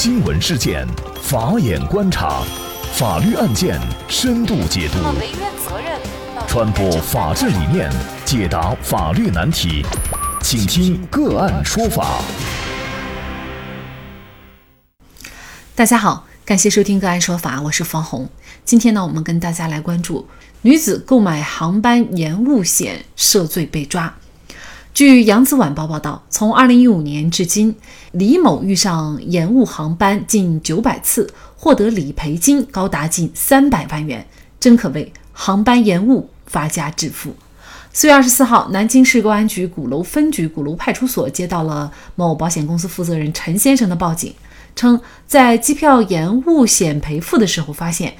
新闻事件，法眼观察，法律案件深度解读，传播法治理念，解答法律难题，请听个案说法。大家好，感谢收听个案说法，我是方红。今天呢，我们跟大家来关注女子购买航班延误险涉罪被抓。据扬子晚报报道，从2015年至今，李某遇上延误航班近900次，获得理赔金高达近300万元，真可谓航班延误发家致富。4月24号，南京市公安局鼓楼分局鼓楼派出所接到了某保险公司负责人陈先生的报警，称在机票延误险赔付的时候，发现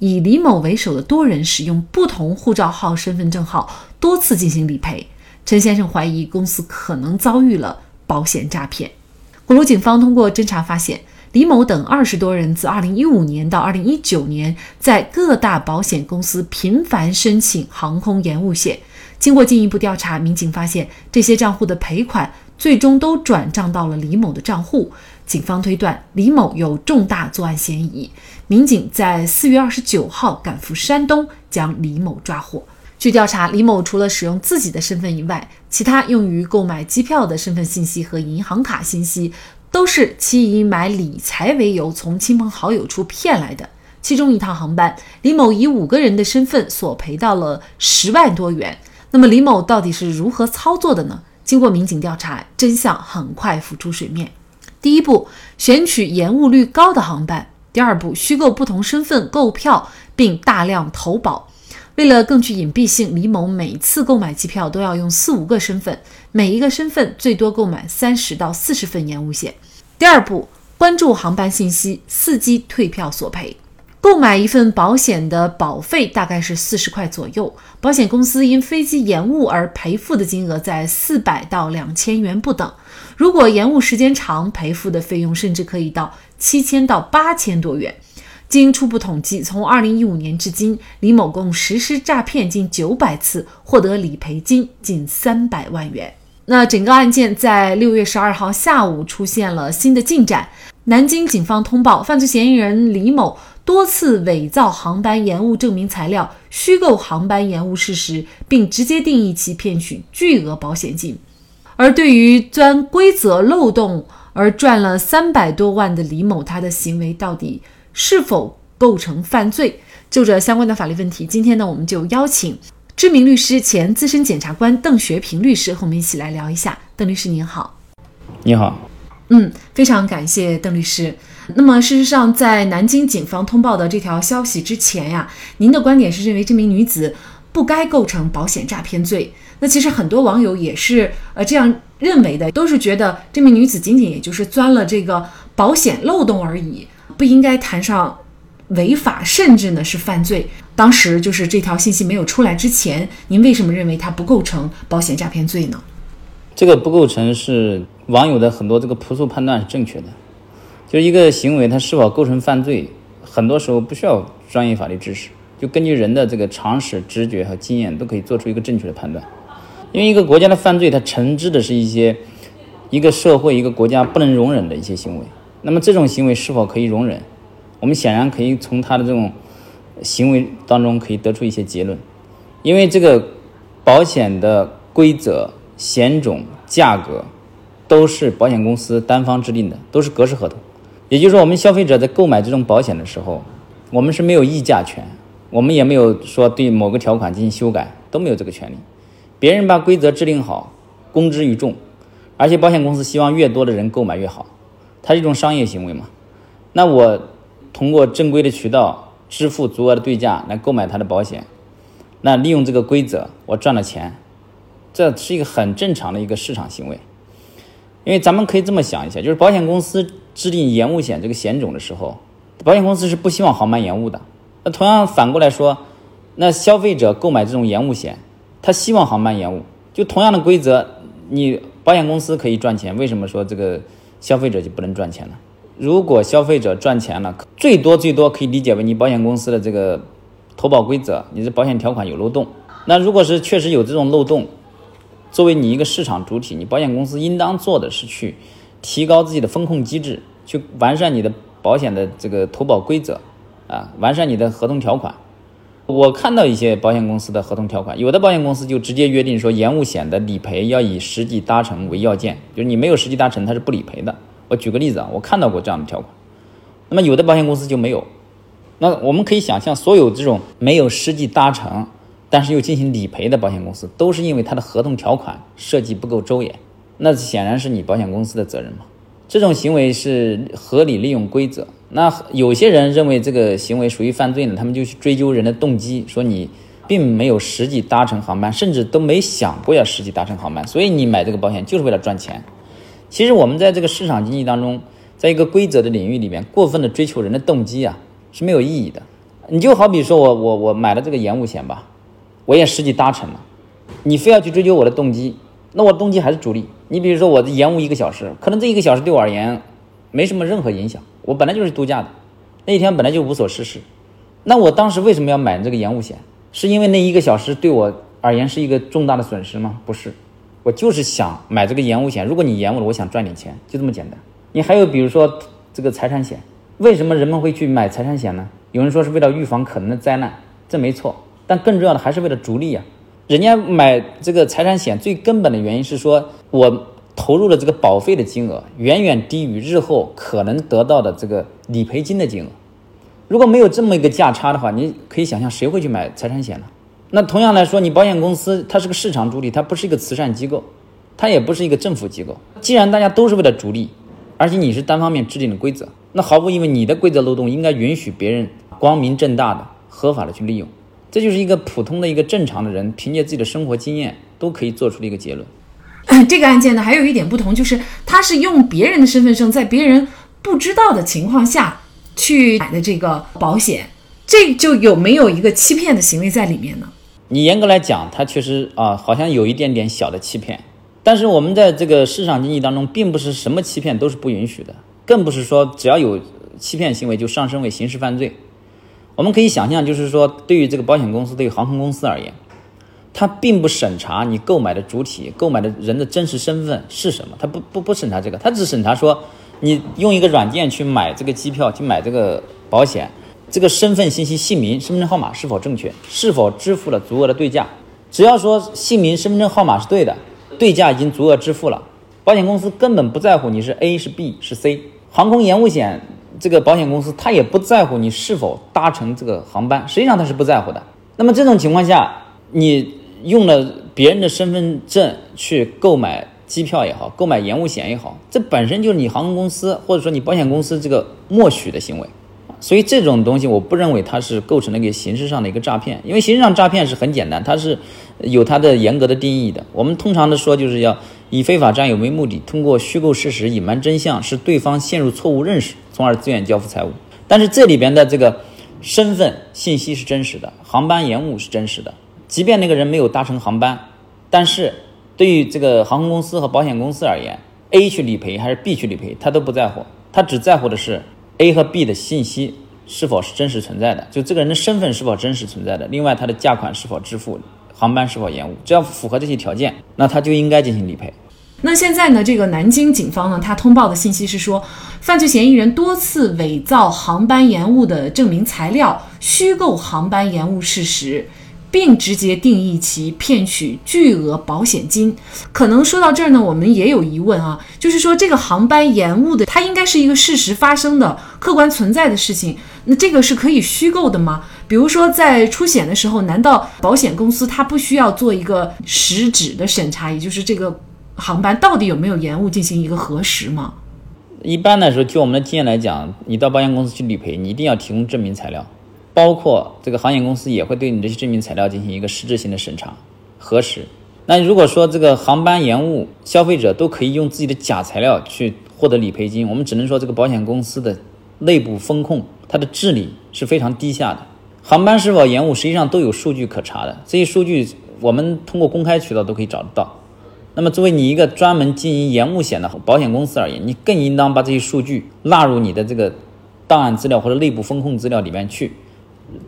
以李某为首的多人使用不同护照号、身份证号多次进行理赔。陈先生怀疑公司可能遭遇了保险诈骗。鼓楼警方通过侦查发现，李某等二十多人自2015年到2019年，在各大保险公司频繁申请航空延误险。经过进一步调查，民警发现这些账户的赔款最终都转账到了李某的账户。警方推断李某有重大作案嫌疑。民警在4月29号赶赴山东，将李某抓获。据调查，李某除了使用自己的身份以外，其他用于购买机票的身份信息和银行卡信息，都是其以买理财为由从亲朋好友处骗来的。其中一趟航班，李某以五个人的身份索赔到了十万多元。那么，李某到底是如何操作的呢？经过民警调查，真相很快浮出水面。第一步，选取延误率高的航班；第二步，虚构不同身份购票，并大量投保。为了更具隐蔽性，李某每次购买机票都要用四五个身份，每一个身份最多购买三十到四十份延误险。第二步，关注航班信息，伺机退票索赔。购买一份保险的保费大概是四十块左右，保险公司因飞机延误而赔付的金额在四百到两千元不等。如果延误时间长，赔付的费用甚至可以到七千到八千多元。经初步统计，从2015年至今，李某共实施诈骗近900次，获得理赔金近300万元。那整个案件在6月12号下午出现了新的进展。南京警方通报，犯罪嫌疑人李某多次伪造航班延误证明材料，虚构航班延误事实，并直接定义其骗取巨额保险金。而对于钻规则漏洞而赚了300多万的李某，他的行为到底？是否构成犯罪？就这相关的法律问题，今天呢，我们就邀请知名律师、前资深检察官邓学平律师和我们一起来聊一下。邓律师您好，你好，嗯，非常感谢邓律师。那么，事实上，在南京警方通报的这条消息之前呀，您的观点是认为这名女子不该构成保险诈骗罪。那其实很多网友也是呃这样认为的，都是觉得这名女子仅仅也就是钻了这个保险漏洞而已。不应该谈上违法，甚至呢是犯罪。当时就是这条信息没有出来之前，您为什么认为它不构成保险诈骗罪呢？这个不构成是网友的很多这个朴素判断是正确的，就是一个行为它是否构成犯罪，很多时候不需要专业法律知识，就根据人的这个常识、直觉和经验都可以做出一个正确的判断。因为一个国家的犯罪，它惩治的是一些一个社会、一个国家不能容忍的一些行为。那么这种行为是否可以容忍？我们显然可以从他的这种行为当中可以得出一些结论，因为这个保险的规则、险种、价格都是保险公司单方制定的，都是格式合同。也就是说，我们消费者在购买这种保险的时候，我们是没有议价权，我们也没有说对某个条款进行修改，都没有这个权利。别人把规则制定好，公之于众，而且保险公司希望越多的人购买越好。它是一种商业行为嘛？那我通过正规的渠道支付足额的对价来购买它的保险，那利用这个规则我赚了钱，这是一个很正常的一个市场行为。因为咱们可以这么想一下，就是保险公司制定延误险这个险种的时候，保险公司是不希望航班延误的。那同样反过来说，那消费者购买这种延误险，他希望航班延误。就同样的规则，你保险公司可以赚钱，为什么说这个？消费者就不能赚钱了。如果消费者赚钱了，最多最多可以理解为你保险公司的这个投保规则，你的保险条款有漏洞。那如果是确实有这种漏洞，作为你一个市场主体，你保险公司应当做的是去提高自己的风控机制，去完善你的保险的这个投保规则，啊，完善你的合同条款。我看到一些保险公司的合同条款，有的保险公司就直接约定说，延误险的理赔要以实际搭乘为要件，就是你没有实际搭乘，它是不理赔的。我举个例子啊，我看到过这样的条款。那么有的保险公司就没有。那我们可以想象，所有这种没有实际搭乘，但是又进行理赔的保险公司，都是因为它的合同条款设计不够周延。那显然是你保险公司的责任嘛？这种行为是合理利用规则。那有些人认为这个行为属于犯罪呢，他们就去追究人的动机，说你并没有实际搭乘航班，甚至都没想过要实际搭乘航班，所以你买这个保险就是为了赚钱。其实我们在这个市场经济当中，在一个规则的领域里面，过分的追求人的动机啊是没有意义的。你就好比说我我我买了这个延误险吧，我也实际搭乘了，你非要去追究我的动机，那我动机还是主力。你比如说我延误一个小时，可能这一个小时对我而言没什么任何影响。我本来就是度假的，那一天本来就无所事事，那我当时为什么要买这个延误险？是因为那一个小时对我而言是一个重大的损失吗？不是，我就是想买这个延误险。如果你延误了，我想赚点钱，就这么简单。你还有比如说这个财产险，为什么人们会去买财产险呢？有人说是为了预防可能的灾难，这没错，但更重要的还是为了逐利呀。人家买这个财产险最根本的原因是说我。投入的这个保费的金额远远低于日后可能得到的这个理赔金的金额。如果没有这么一个价差的话，你可以想象谁会去买财产险呢？那同样来说，你保险公司它是个市场主体，它不是一个慈善机构，它也不是一个政府机构。既然大家都是为了逐利，而且你是单方面制定的规则，那毫无疑问，你的规则漏洞应该允许别人光明正大的、合法的去利用。这就是一个普通的一个正常的人凭借自己的生活经验都可以做出的一个结论。这个案件呢，还有一点不同，就是他是用别人的身份证，在别人不知道的情况下去买的这个保险，这就有没有一个欺骗的行为在里面呢？你严格来讲，它确实啊，好像有一点点小的欺骗。但是我们在这个市场经济当中，并不是什么欺骗都是不允许的，更不是说只要有欺骗行为就上升为刑事犯罪。我们可以想象，就是说对于这个保险公司、对于航空公司而言。他并不审查你购买的主体、购买的人的真实身份是什么，他不不不审查这个，他只审查说你用一个软件去买这个机票、去买这个保险，这个身份信息、姓名、身份证号码是否正确，是否支付了足额的对价。只要说姓名、身份证号码是对的，对价已经足额支付了，保险公司根本不在乎你是 A 是 B 是 C。航空延误险这个保险公司他也不在乎你是否搭乘这个航班，实际上他是不在乎的。那么这种情况下，你。用了别人的身份证去购买机票也好，购买延误险也好，这本身就是你航空公司或者说你保险公司这个默许的行为，所以这种东西我不认为它是构成了一个形式上的一个诈骗，因为形式上诈骗是很简单，它是有它的严格的定义的。我们通常的说就是要以非法占有为目的，通过虚构事实、隐瞒真相，使对方陷入错误认识，从而自愿交付财物。但是这里边的这个身份信息是真实的，航班延误是真实的。即便那个人没有搭乘航班，但是对于这个航空公司和保险公司而言，A 去理赔还是 B 去理赔，他都不在乎，他只在乎的是 A 和 B 的信息是否是真实存在的，就这个人的身份是否真实存在的。另外，他的价款是否支付，航班是否延误，只要符合这些条件，那他就应该进行理赔。那现在呢，这个南京警方呢，他通报的信息是说，犯罪嫌疑人多次伪造航班延误的证明材料，虚构航班延误事实。并直接定义其骗取巨额保险金。可能说到这儿呢，我们也有疑问啊，就是说这个航班延误的，它应该是一个事实发生的、客观存在的事情，那这个是可以虚构的吗？比如说在出险的时候，难道保险公司它不需要做一个实质的审查，也就是这个航班到底有没有延误进行一个核实吗？一般来说，就我们的经验来讲，你到保险公司去理赔，你一定要提供证明材料。包括这个航险公司也会对你这些证明材料进行一个实质性的审查核实。那如果说这个航班延误，消费者都可以用自己的假材料去获得理赔金，我们只能说这个保险公司的内部风控，它的治理是非常低下的。航班是否延误，实际上都有数据可查的，这些数据我们通过公开渠道都可以找得到。那么作为你一个专门经营延误险的保险公司而言，你更应当把这些数据纳入你的这个档案资料或者内部风控资料里面去。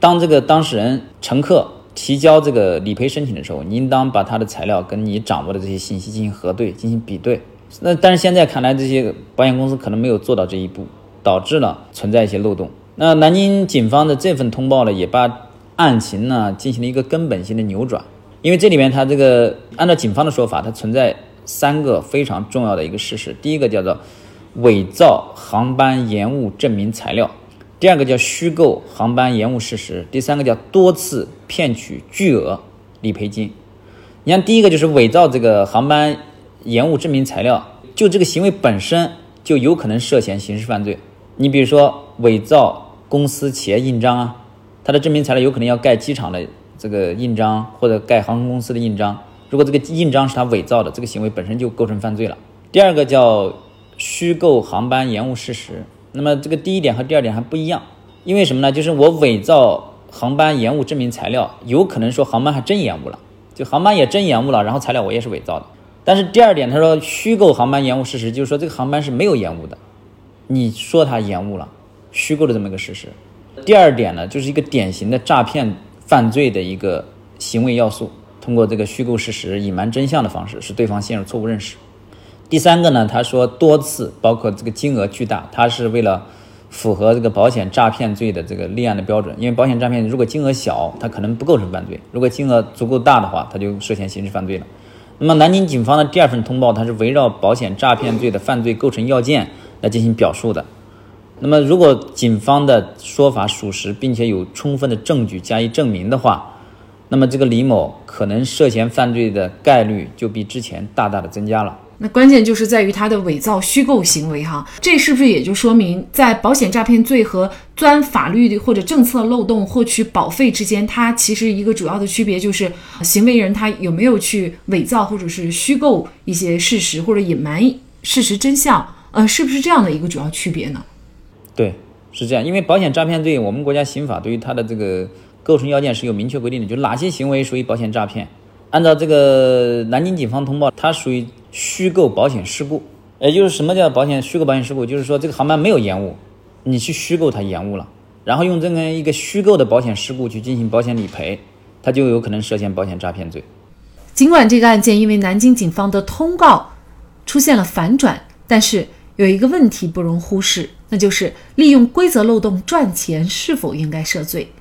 当这个当事人乘客提交这个理赔申请的时候，你应当把他的材料跟你掌握的这些信息进行核对、进行比对，那但是现在看来，这些保险公司可能没有做到这一步，导致了存在一些漏洞。那南京警方的这份通报呢，也把案情呢进行了一个根本性的扭转。因为这里面它这个按照警方的说法，它存在三个非常重要的一个事实：第一个叫做伪造航班延误证明材料；第二个叫虚构航班延误事实；第三个叫多次骗取巨额理赔金。你看，第一个就是伪造这个航班延误证明材料，就这个行为本身就有可能涉嫌刑事犯罪。你比如说伪造公司企业印章啊，它的证明材料有可能要盖机场的。这个印章或者盖航空公司的印章，如果这个印章是他伪造的，这个行为本身就构成犯罪了。第二个叫虚构航班延误事实，那么这个第一点和第二点还不一样，因为什么呢？就是我伪造航班延误证明材料，有可能说航班还真延误了，就航班也真延误了，然后材料我也是伪造的。但是第二点，他说虚构航班延误事实，就是说这个航班是没有延误的，你说它延误了，虚构的这么一个事实。第二点呢，就是一个典型的诈骗。犯罪的一个行为要素，通过这个虚构事实、隐瞒真相的方式，使对方陷入错误认识。第三个呢，他说多次，包括这个金额巨大，他是为了符合这个保险诈骗罪的这个立案的标准。因为保险诈骗如果金额小，他可能不构成犯罪；如果金额足够大的话，他就涉嫌刑事犯罪了。那么南京警方的第二份通报，它是围绕保险诈骗罪的犯罪构成要件来进行表述的。那么，如果警方的说法属实，并且有充分的证据加以证明的话，那么这个李某可能涉嫌犯罪的概率就比之前大大的增加了。那关键就是在于他的伪造虚构行为哈，这是不是也就说明，在保险诈骗罪和钻法律或者政策漏洞获取保费之间，它其实一个主要的区别就是行为人他有没有去伪造或者是虚构一些事实或者隐瞒事实真相，呃，是不是这样的一个主要区别呢？对，是这样，因为保险诈骗罪，我们国家刑法对于它的这个构成要件是有明确规定的，就哪些行为属于保险诈骗。按照这个南京警方通报，它属于虚构保险事故。也就是什么叫保险虚构保险事故？就是说这个航班没有延误，你去虚构它延误了，然后用这么一个虚构的保险事故去进行保险理赔，它就有可能涉嫌保险诈骗罪。尽管这个案件因为南京警方的通告出现了反转，但是。有一个问题不容忽视，那就是利用规则漏洞赚钱是否应该涉罪？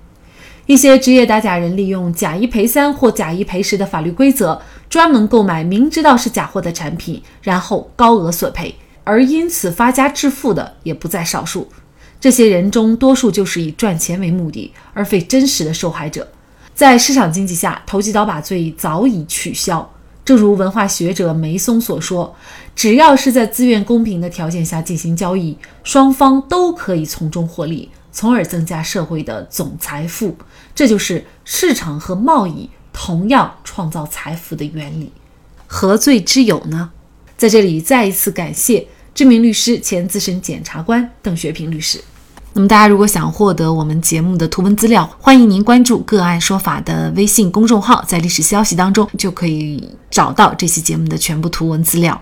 一些职业打假人利用假一赔三或假一赔十的法律规则，专门购买明知道是假货的产品，然后高额索赔，而因此发家致富的也不在少数。这些人中，多数就是以赚钱为目的，而非真实的受害者。在市场经济下，投机倒把罪早已取消。正如文化学者梅松所说，只要是在资源公平的条件下进行交易，双方都可以从中获利，从而增加社会的总财富。这就是市场和贸易同样创造财富的原理。何罪之有呢？在这里再一次感谢知名律师、前资深检察官邓学平律师。那么，大家如果想获得我们节目的图文资料，欢迎您关注“个案说法”的微信公众号，在历史消息当中就可以找到这期节目的全部图文资料。